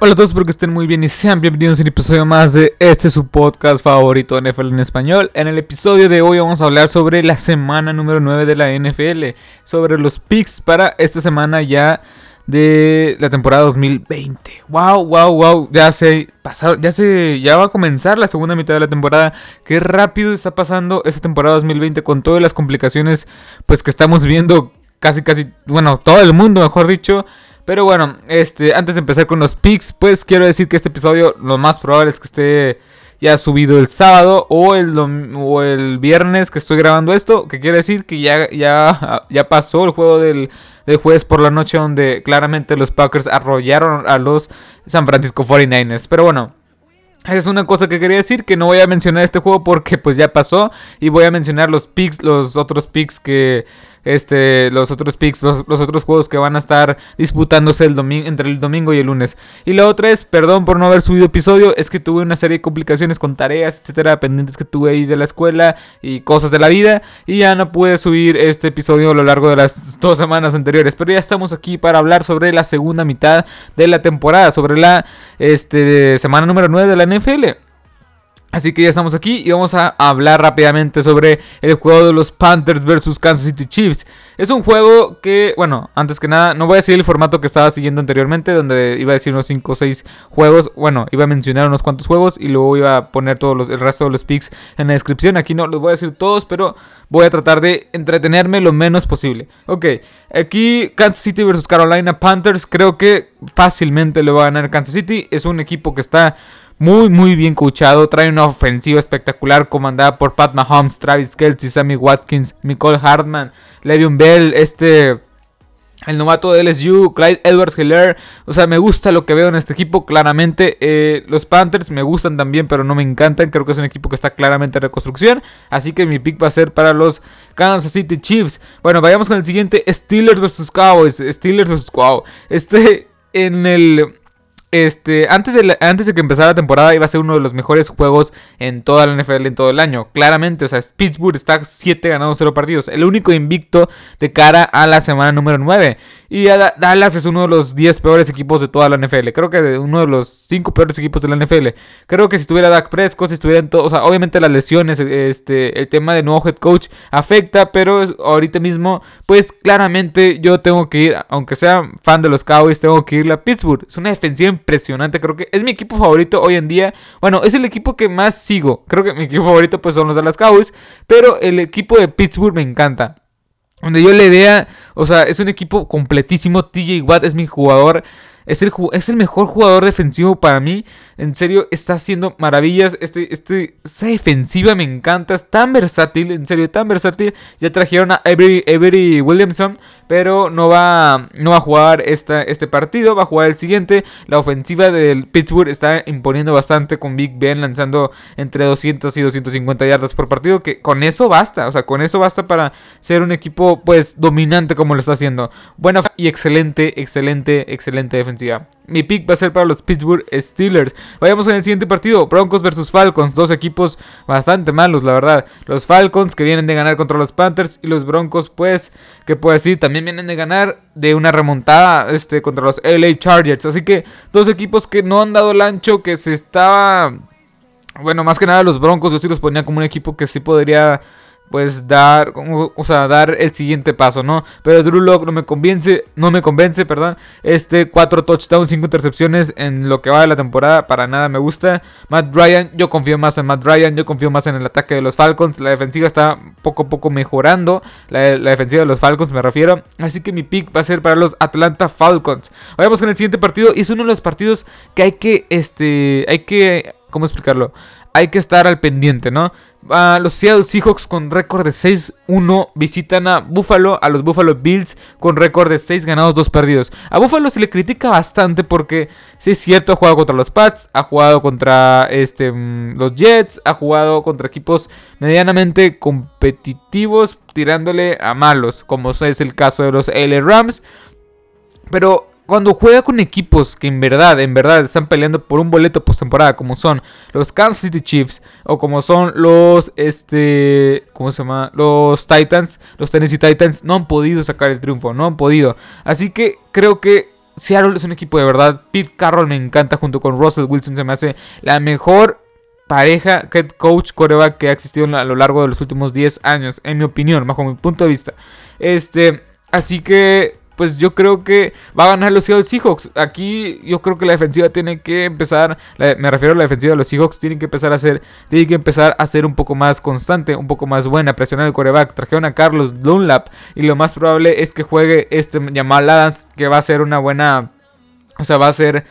Hola a todos, espero que estén muy bien y sean bienvenidos a un episodio más de este su podcast favorito NFL en español. En el episodio de hoy vamos a hablar sobre la semana número 9 de la NFL, sobre los picks para esta semana ya de la temporada 2020. Wow, wow, wow, ya se pasado, ya se ya va a comenzar la segunda mitad de la temporada. Qué rápido está pasando esta temporada 2020 con todas las complicaciones pues que estamos viendo casi casi, bueno, todo el mundo, mejor dicho. Pero bueno, este, antes de empezar con los picks, pues quiero decir que este episodio lo más probable es que esté ya subido el sábado o el, el viernes que estoy grabando esto, que quiere decir que ya, ya, ya pasó el juego del, del jueves por la noche donde claramente los Packers arrollaron a los San Francisco 49ers. Pero bueno, es una cosa que quería decir, que no voy a mencionar este juego porque pues ya pasó. Y voy a mencionar los picks, los otros picks que este, los otros picks, los, otros juegos que van a estar disputándose el entre el domingo y el lunes. Y la otra es, perdón por no haber subido episodio, es que tuve una serie de complicaciones con tareas, etcétera, pendientes que tuve ahí de la escuela y cosas de la vida. Y ya no pude subir este episodio a lo largo de las dos semanas anteriores. Pero ya estamos aquí para hablar sobre la segunda mitad de la temporada, sobre la este, semana número 9 de la NFL. Así que ya estamos aquí y vamos a hablar rápidamente sobre el juego de los Panthers versus Kansas City Chiefs. Es un juego que, bueno, antes que nada, no voy a seguir el formato que estaba siguiendo anteriormente, donde iba a decir unos 5 o 6 juegos. Bueno, iba a mencionar unos cuantos juegos y luego iba a poner todos los, el resto de los picks en la descripción. Aquí no los voy a decir todos, pero voy a tratar de entretenerme lo menos posible. Ok, aquí Kansas City versus Carolina Panthers. Creo que fácilmente le va a ganar Kansas City. Es un equipo que está muy, muy bien coachado. Trae una ofensiva espectacular comandada por Pat Mahomes, Travis Kelsey, Sammy Watkins, Nicole Hartman, Le'Veon Bell, este... El novato de LSU, Clyde Edwards Hiller. O sea, me gusta lo que veo en este equipo, claramente. Eh, los Panthers me gustan también, pero no me encantan. Creo que es un equipo que está claramente en reconstrucción. Así que mi pick va a ser para los Kansas City Chiefs. Bueno, vayamos con el siguiente: Steelers vs Cowboys. Steelers vs Cowboys. Este, en el este, antes de, antes de que empezara la temporada iba a ser uno de los mejores juegos en toda la NFL en todo el año. Claramente, o sea, Pittsburgh está 7 ganados 0 partidos. El único invicto de cara a la semana número 9. Y Dallas es uno de los 10 peores equipos de toda la NFL. Creo que uno de los 5 peores equipos de la NFL. Creo que si estuviera Dak Prescott, si estuvieran todos, o sea, obviamente las lesiones, este, el tema de nuevo head coach afecta, pero ahorita mismo, pues claramente yo tengo que ir, aunque sea fan de los Cowboys, tengo que ir a Pittsburgh. Es una defensiva impresionante, creo que es mi equipo favorito hoy en día. Bueno, es el equipo que más sigo. Creo que mi equipo favorito pues son los Dallas Cowboys, pero el equipo de Pittsburgh me encanta. Donde yo le vea, o sea, es un equipo completísimo. TJ Watt es mi jugador. Es el, es el mejor jugador defensivo para mí. En serio, está haciendo maravillas. Este, este, esta defensiva me encanta. Es tan versátil. En serio, tan versátil. Ya trajeron a Avery, Williamson. Pero no va, no va a jugar esta, este partido. Va a jugar el siguiente. La ofensiva del Pittsburgh está imponiendo bastante. Con Big Ben lanzando entre 200 y 250 yardas por partido. Que con eso basta. O sea, con eso basta para ser un equipo pues dominante como lo está haciendo. Buena y excelente, excelente, excelente defensiva. Mi pick va a ser para los Pittsburgh Steelers. Vayamos con el siguiente partido. Broncos versus Falcons. Dos equipos bastante malos, la verdad. Los Falcons que vienen de ganar contra los Panthers. Y los Broncos, pues, que puedo decir, también vienen de ganar de una remontada este, contra los LA Chargers. Así que dos equipos que no han dado el ancho, que se estaba... Bueno, más que nada los Broncos yo sí los ponía como un equipo que sí podría pues dar, o sea, dar el siguiente paso, ¿no? Pero Drew Locke no me convence, no me convence, perdón. Este, cuatro touchdowns, cinco intercepciones en lo que va de la temporada, para nada me gusta. Matt Ryan, yo confío más en Matt Ryan, yo confío más en el ataque de los Falcons. La defensiva está poco a poco mejorando, la, defensiva de los Falcons me refiero. Así que mi pick va a ser para los Atlanta Falcons. Vayamos con el siguiente partido y es uno de los partidos que hay que, este, hay que, ¿cómo explicarlo? Hay que estar al pendiente, ¿no? los Seattle Seahawks con récord de 6-1 visitan a Buffalo, a los Buffalo Bills con récord de 6 ganados, 2 perdidos. A Buffalo se le critica bastante porque, si es cierto, ha jugado contra los Pats, ha jugado contra este, mm, los Jets, ha jugado contra equipos medianamente competitivos, tirándole a malos, como es el caso de los L Rams. Pero cuando juega con equipos que en verdad, en verdad están peleando por un boleto postemporada, como son los Kansas City Chiefs o como son los, este, ¿cómo se llama? Los Titans, los Tennessee Titans, no han podido sacar el triunfo, no han podido. Así que creo que Seattle es un equipo de verdad. Pete Carroll me encanta junto con Russell Wilson. Se me hace la mejor pareja head coach coreback que ha existido a lo largo de los últimos 10 años. En mi opinión, bajo mi punto de vista. Este, así que pues yo creo que va a ganar los Seahawks. Aquí yo creo que la defensiva tiene que empezar, me refiero a la defensiva de los Seahawks, tienen que empezar a hacer, tiene que empezar a ser un poco más constante, un poco más buena, presionar el coreback. Trajeron a Carlos Dunlap y lo más probable es que juegue este Jamal Adams, que va a ser una buena, o sea, va a ser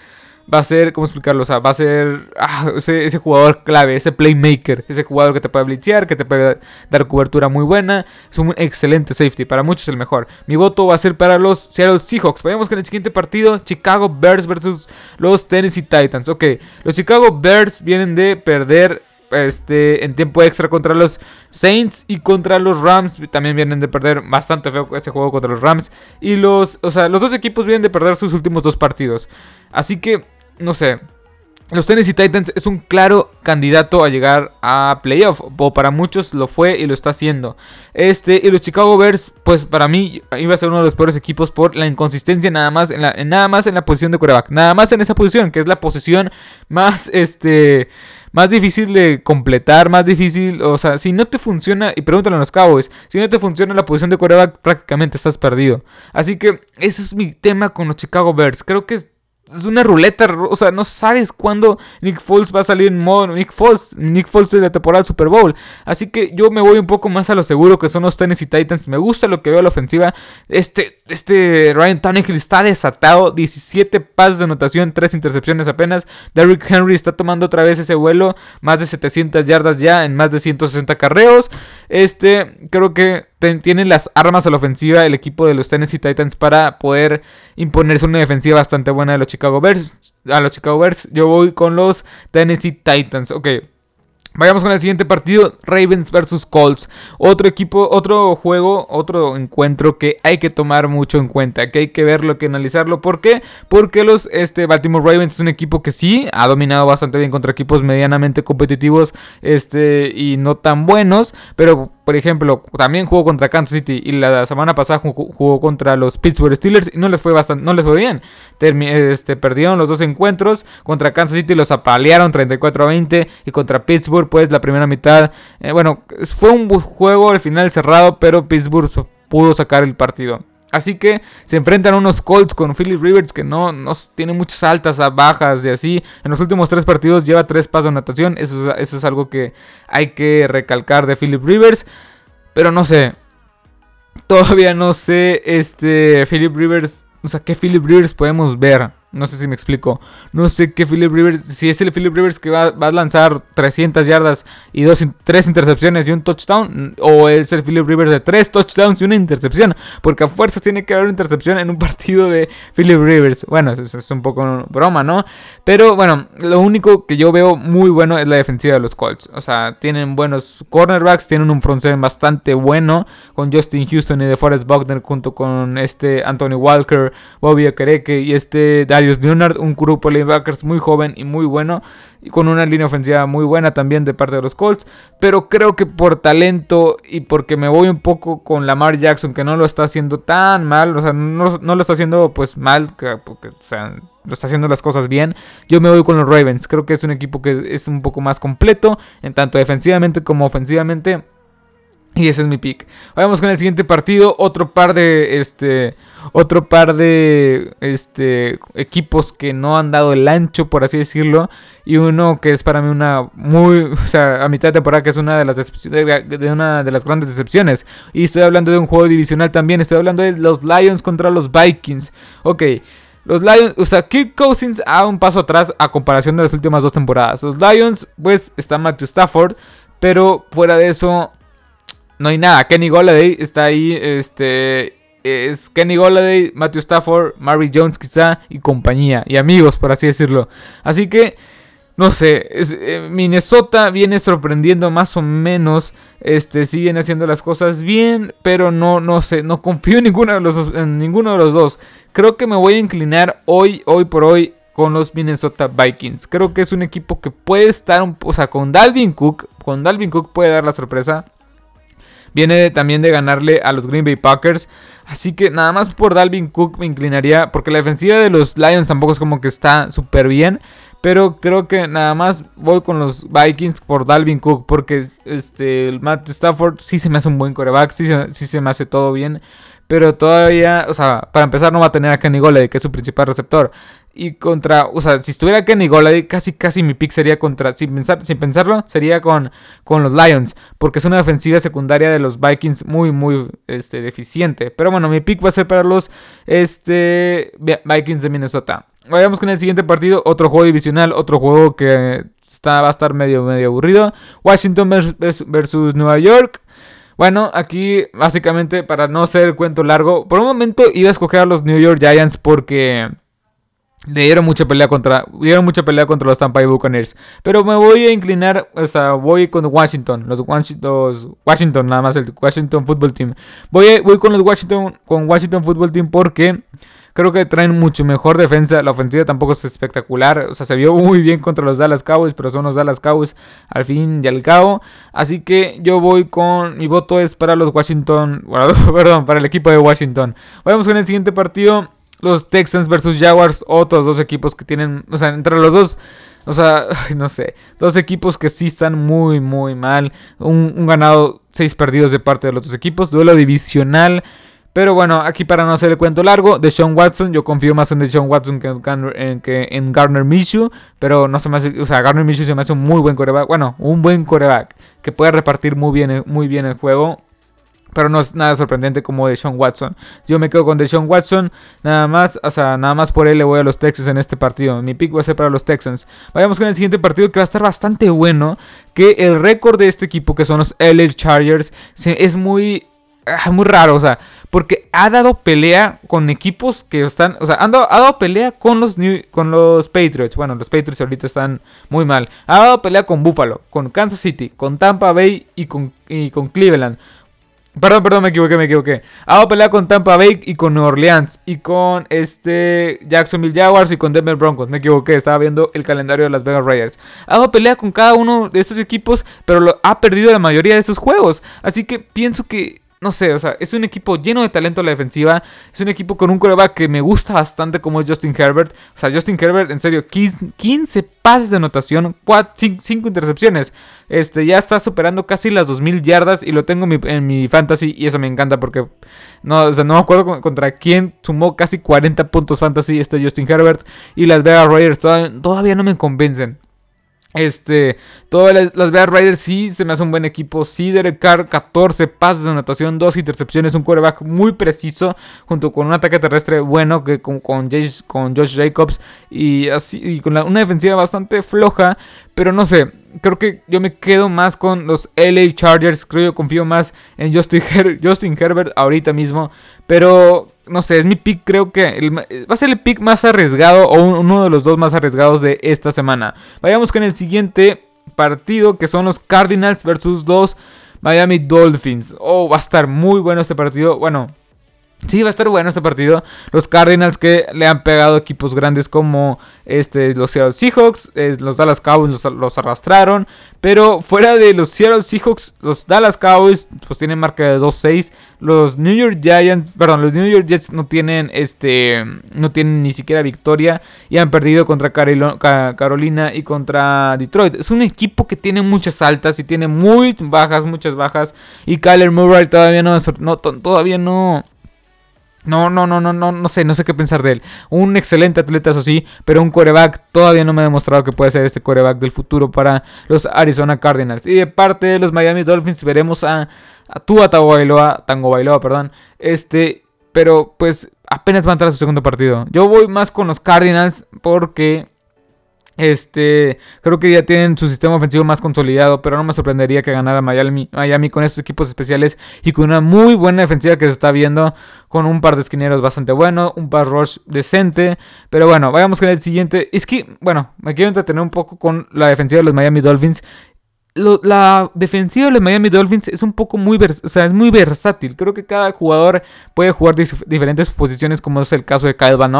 va a ser, ¿cómo explicarlo? O sea, va a ser ah, ese, jugador clave, ese playmaker, ese jugador que te puede blitzear, que te puede dar cobertura muy buena. Es un excelente safety, para muchos el mejor. Mi voto va a ser para los Seattle Seahawks. Vayamos con el siguiente partido, Chicago Bears versus los Tennessee Titans. Ok, los Chicago Bears vienen de perder este, en tiempo extra contra los Saints y contra los Rams. También vienen de perder bastante feo ese juego contra los Rams. Y los, o sea, los dos equipos vienen de perder sus últimos dos partidos. Así que no sé. Los Tennessee Titans es un claro candidato a llegar a playoff. O para muchos lo fue y lo está haciendo. Este, y los Chicago Bears, pues para mí iba a ser uno de los peores equipos por la inconsistencia nada más en la, nada más en la posición de coreback. Nada más en esa posición, que es la posición más este. Más difícil de completar, más difícil, o sea, si no te funciona, y pregúntale a los Cowboys, si no te funciona la posición de coreback, prácticamente estás perdido. Así que ese es mi tema con los Chicago Bears. Creo que es una ruleta, o sea, no sabes cuándo Nick Foles va a salir en modo Nick Foles, Nick Foles de la temporada del Super Bowl. Así que yo me voy un poco más a lo seguro que son los Tennessee Titans. Me gusta lo que veo a la ofensiva. Este, este Ryan Tannehill está desatado, 17 pases de anotación, 3 intercepciones apenas. Derrick Henry está tomando otra vez ese vuelo, más de 700 yardas ya en más de 160 carreos. Este, creo que tienen las armas a la ofensiva el equipo de los Tennessee Titans para poder imponerse una defensiva bastante buena de los Chicago Bears. A los Chicago Bears yo voy con los Tennessee Titans. Ok. Vayamos con el siguiente partido, Ravens versus Colts. Otro equipo, otro juego, otro encuentro que hay que tomar mucho en cuenta, que hay que verlo, que analizarlo. ¿Por qué? Porque los este, Baltimore Ravens es un equipo que sí ha dominado bastante bien contra equipos medianamente competitivos este, y no tan buenos, pero por ejemplo, también jugó contra Kansas City y la semana pasada jugó, contra los Pittsburgh Steelers y no les fue bastante, no les fue bien. este, perdieron los dos encuentros. Contra Kansas City los apalearon 34 a 20 y contra Pittsburgh pues la primera mitad, eh, bueno, fue un juego al final cerrado, pero Pittsburgh pudo sacar el partido. Así que se enfrentan a unos Colts con Philip Rivers que no, no tiene muchas altas, bajas y así. En los últimos tres partidos lleva tres pasos de natación. Eso, eso es algo que hay que recalcar de Philip Rivers. Pero no sé. Todavía no sé. Este. Philip Rivers. O sea, ¿qué Philip Rivers podemos ver? No sé si me explico. No sé qué Philip Rivers. Si es el Philip Rivers que va, a lanzar 300 yardas y dos, 3 intercepciones y un touchdown. O es el Philip Rivers de 3 touchdowns y una intercepción. Porque a fuerzas tiene que haber una intercepción en un partido de Philip Rivers. Bueno, eso es un poco broma, ¿no? Pero bueno, lo único que yo veo muy bueno es la defensiva de los Colts. O sea, tienen buenos cornerbacks. Tienen un front seven bastante bueno. Con Justin Houston y de Forrest Buckner. Junto con este Anthony Walker, Bobby Akereke y este Darius Leonard, un grupo de linebackers muy joven y muy bueno, y con una línea ofensiva muy buena también de parte de los Colts, pero creo que por talento y porque me voy un poco con Lamar Jackson, que no lo está haciendo tan mal, o sea, no, lo está haciendo pues mal, porque, o sea, lo está haciendo las cosas bien. Yo me voy con los Ravens. Creo que es un equipo que es un poco más completo, en tanto defensivamente como ofensivamente. Y ese es mi pick. Vamos con el siguiente partido. Otro par de. Este. Otro par de. Este. Equipos que no han dado el ancho, por así decirlo. Y uno que es para mí una muy. O sea, a mitad de temporada que es una de las de una de las grandes decepciones. Y estoy hablando de un juego divisional también. Estoy hablando de los Lions contra los Vikings. Ok. Los Lions, o sea, Kirk Cousins a un paso atrás a comparación de las últimas dos temporadas. Los Lions, pues, está Matthew Stafford. Pero fuera de eso, no hay nada. Kenny Golladay está ahí. Este. Es Kenny Golladay, Matthew Stafford, Mary Jones quizá y compañía. Y amigos, por así decirlo. Así que. No sé, eh, Minnesota viene sorprendiendo más o menos. Este, viene haciendo las cosas bien, pero no, no sé, no confío en ninguno de los, en ninguno de los dos. Creo que me voy a inclinar hoy, hoy por hoy, con los Minnesota Vikings. Creo que es un equipo que puede estar, o sea, con Dalvin Cook, con Dalvin Cook puede dar la sorpresa. Viene también de ganarle a los Green Bay Packers. Así que nada más por Dalvin Cook me inclinaría, porque la defensiva de los Lions tampoco es como que está súper bien. Pero creo que nada más voy con los Vikings por Dalvin Cook. Porque este, el Matt Stafford sí se me hace un buen coreback. Sí, sí se me hace todo bien. Pero todavía, o sea, para empezar no va a tener a Kenny Golladay, que es su principal receptor. Y contra, o sea, si estuviera Kenny Golladay, casi casi mi pick sería contra, sin, pensar, sin pensarlo, sería con, con los Lions. Porque es una defensiva secundaria de los Vikings muy, muy este, deficiente. Pero bueno, mi pick va a ser para los este, Vikings de Minnesota. Vayamos con el siguiente partido, otro juego divisional, otro juego que está, va a estar medio, medio aburrido. Washington versus Nueva York. Bueno, aquí básicamente para no ser cuento largo, por un momento iba a escoger a los New York Giants porque le dieron mucha pelea contra dieron mucha pelea contra los Tampa Bay Buccaneers, pero me voy a inclinar, o sea, voy con Washington, los Washington, Washington nada más el Washington Football Team. Voy voy con los Washington con Washington Football Team porque Creo que traen mucho mejor defensa. La ofensiva tampoco es espectacular. O sea, se vio muy bien contra los Dallas Cowboys, pero son los Dallas Cowboys al fin y al cabo. Así que yo voy con. Mi voto es para los Washington. perdón, para el equipo de Washington. Vamos con el siguiente partido. Los Texans versus Jaguars. Otros dos equipos que tienen. O sea, entre los dos. O sea, no sé. Dos equipos que sí están muy, muy mal. Un, un ganado, seis perdidos de parte de los dos equipos. Duelo divisional. Pero bueno, aquí para no hacer el cuento largo, de Sean Watson, yo confío más en Sean Watson que en, que en Garner Minshew, pero no se me hace, o sea, Garner Minshew se me hace un muy buen coreback, bueno, un buen coreback que puede repartir muy bien, muy bien el juego. Pero no es nada sorprendente como de Sean Watson. Yo me quedo con Sean Watson. Nada más, o sea, nada más por él le voy a los Texans en este partido. Mi pick va a ser para los Texans. Vayamos con el siguiente partido que va a estar bastante bueno. Que el récord de este equipo, que son los LA Chargers, es muy Ah, muy raro, o sea, porque ha dado pelea con equipos que están, o sea, ha dado, pelea con los, con los Patriots. Bueno, los Patriots ahorita están muy mal. Ha dado pelea con Buffalo, con Kansas City, con Tampa Bay y con, y con Cleveland. Perdón, perdón, me equivoqué, me equivoqué. Ha dado pelea con Tampa Bay y con New Orleans. Y con este Jacksonville Jaguars y con Denver Broncos. Me equivoqué, estaba viendo el calendario de las Vegas Raiders. Ha dado pelea con cada uno de estos equipos, pero ha perdido la mayoría de esos juegos. Así que pienso que no sé, o sea, es un equipo lleno de talento a la defensiva. Es un equipo con un coreback que me gusta bastante como es Justin Herbert. O sea, Justin Herbert, en serio, 15 pases de anotación, 5 intercepciones. Este, ya está superando casi las 2000 yardas y lo tengo en mi, fantasy y eso me encanta porque no, o sea, no me acuerdo contra quién sumó casi 40 puntos fantasy este Justin Herbert y las Vegas Raiders todavía no me convencen. Este, todas las, Bear Riders sí se me hace un buen equipo. Sí, Derek Carr, 14 pases de anotación, 2 intercepciones, un quarterback muy preciso, junto con un ataque terrestre bueno que con, con, con Josh Jacobs y así y con una defensiva bastante floja. Pero no sé, creo que yo me quedo más con los LA Chargers. Creo que yo confío más en Justin Herbert ahorita mismo. Pero no sé, es mi pick, creo que va a ser el pick más arriesgado o uno de los dos más arriesgados de esta semana. Vayamos con el siguiente partido que son los Cardinals versus los Miami Dolphins. Oh, va a estar muy bueno este partido. Bueno, Sí, va a estar bueno este partido. Los Cardinals que le han pegado equipos grandes como este, los Seattle Seahawks, los Dallas Cowboys los, arrastraron. Pero fuera de los Seattle Seahawks, los Dallas Cowboys pues tienen marca de 2-6. Los New York Giants, perdón, los New York Jets no tienen este, no tienen ni siquiera victoria y han perdido contra Carolina y contra Detroit. Es un equipo que tiene muchas altas y tiene muy bajas, muchas bajas. Y Kyler Murray todavía no, no todavía no no, no, no, no, no, no sé, no sé qué pensar de él. Un excelente atleta, eso sí, pero un coreback todavía no me ha demostrado que puede ser este coreback del futuro para los Arizona Cardinals. Y de parte de los Miami Dolphins veremos a, a Tua Tango Bailoa, perdón. Este, pero pues apenas va a entrar a su segundo partido. Yo voy más con los Cardinals porque este, creo que ya tienen su sistema ofensivo más consolidado, pero no me sorprendería que ganara Miami, Miami con estos equipos especiales y con una muy buena defensiva que se está viendo, con un par de esquineros bastante bueno, un par rush decente, pero bueno, vayamos con el siguiente. Es que, bueno, me quiero entretener un poco con la defensiva de los Miami Dolphins la defensiva de los Miami Dolphins es un poco muy, o sea, es muy versátil. Creo que cada jugador puede jugar diferentes posiciones, como es el caso de Kyle Van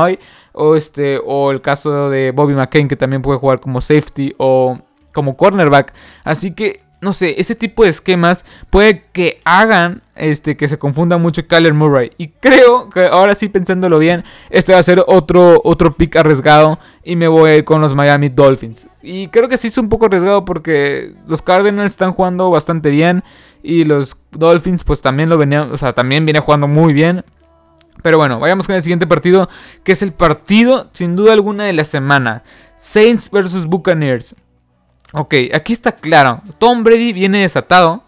o, este, o el caso de Bobby McCain, que también puede jugar como safety o como cornerback. Así que no sé, ese tipo de esquemas puede que hagan este, que se confunda mucho Kyler Murray. Y creo que ahora sí, pensándolo bien, este va a ser otro, otro pick arriesgado. Y me voy a ir con los Miami Dolphins. Y creo que sí es un poco arriesgado porque los Cardinals están jugando bastante bien. Y los Dolphins, pues también lo venían, o sea, también viene jugando muy bien. Pero bueno, vayamos con el siguiente partido, que es el partido, sin duda alguna, de la semana. Saints versus Buccaneers. Ok, aquí está claro. Tom Brady viene desatado.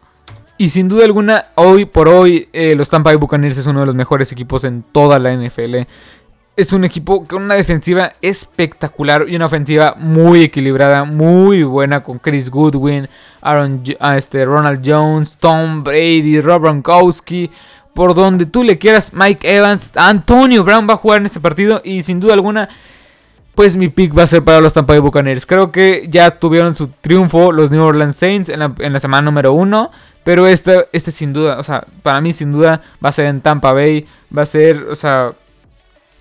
Y sin duda alguna, hoy por hoy, eh, los Tampa Bay Buccaneers es uno de los mejores equipos en toda la NFL. Es un equipo con una defensiva espectacular y una ofensiva muy equilibrada, muy buena con Chris Goodwin, Aaron, ah, este, Ronald Jones, Tom Brady, Rob Gronkowski, por donde tú le quieras, Mike Evans, Antonio Brown va a jugar en este partido y sin duda alguna pues mi pick va a ser para los Tampa Bay Buccaneers. Creo que ya tuvieron su triunfo los New Orleans Saints en la, semana número uno. Pero este, este sin duda, o sea, para mí sin duda va a ser en Tampa Bay. Va a ser, o sea,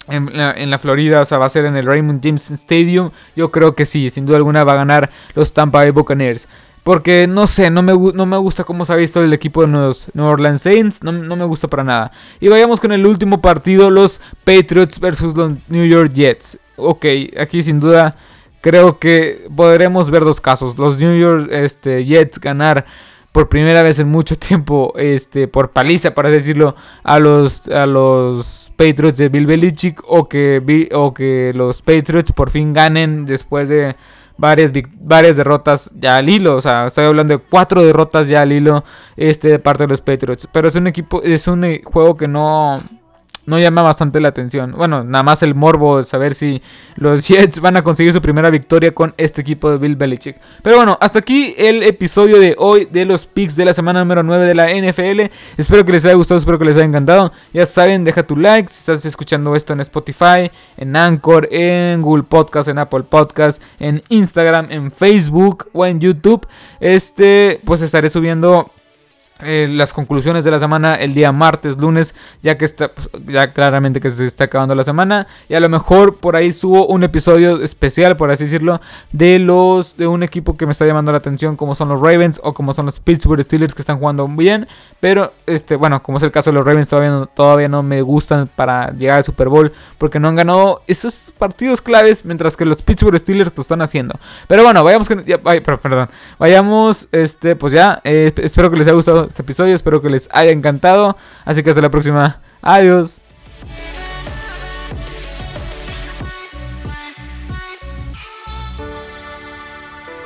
en la, Florida, o sea, va a ser en el Raymond James Stadium. Yo creo que sí, sin duda alguna va a ganar los Tampa Bay Buccaneers. Porque no sé, no me, no me gusta cómo se ha visto el equipo de los New Orleans Saints. No, no, me gusta para nada. Y vayamos con el último partido: los Patriots versus los New York Jets ok, aquí sin duda creo que podremos ver dos casos. Los New York este, Jets ganar por primera vez en mucho tiempo, este, por paliza, para decirlo, a los, a los Patriots de Bill Belichick. O que, o que los Patriots por fin ganen después de varias, varias derrotas ya al hilo. O sea, estoy hablando de cuatro derrotas ya al hilo este, de parte de los Patriots. Pero es un equipo, es un eh, juego que no no llama bastante la atención. Bueno, nada más el morbo de saber si los Jets van a conseguir su primera victoria con este equipo de Bill Belichick. Pero bueno, hasta aquí el episodio de hoy de los picks de la semana número 9 de la NFL. Espero que les haya gustado, espero que les haya encantado. Ya saben, deja tu like si estás escuchando esto en Spotify, en Anchor, en Google Podcast, en Apple Podcast, en Instagram, en Facebook o en YouTube. Este, pues estaré subiendo eh, las conclusiones de la semana el día martes, lunes, ya que está, pues, ya claramente que se está acabando la semana. Y a lo mejor por ahí subo un episodio especial, por así decirlo, de los de un equipo que me está llamando la atención, como son los Ravens o como son los Pittsburgh Steelers que están jugando bien. Pero, este, bueno, como es el caso de los Ravens, todavía no, todavía no me gustan para llegar al Super Bowl, porque no han ganado esos partidos claves, mientras que los Pittsburgh Steelers lo están haciendo. Pero bueno, vayamos, perdón, vayamos, este, pues ya, eh, espero que les haya gustado este episodio. Espero que les haya encantado. Así que hasta la próxima. Adiós.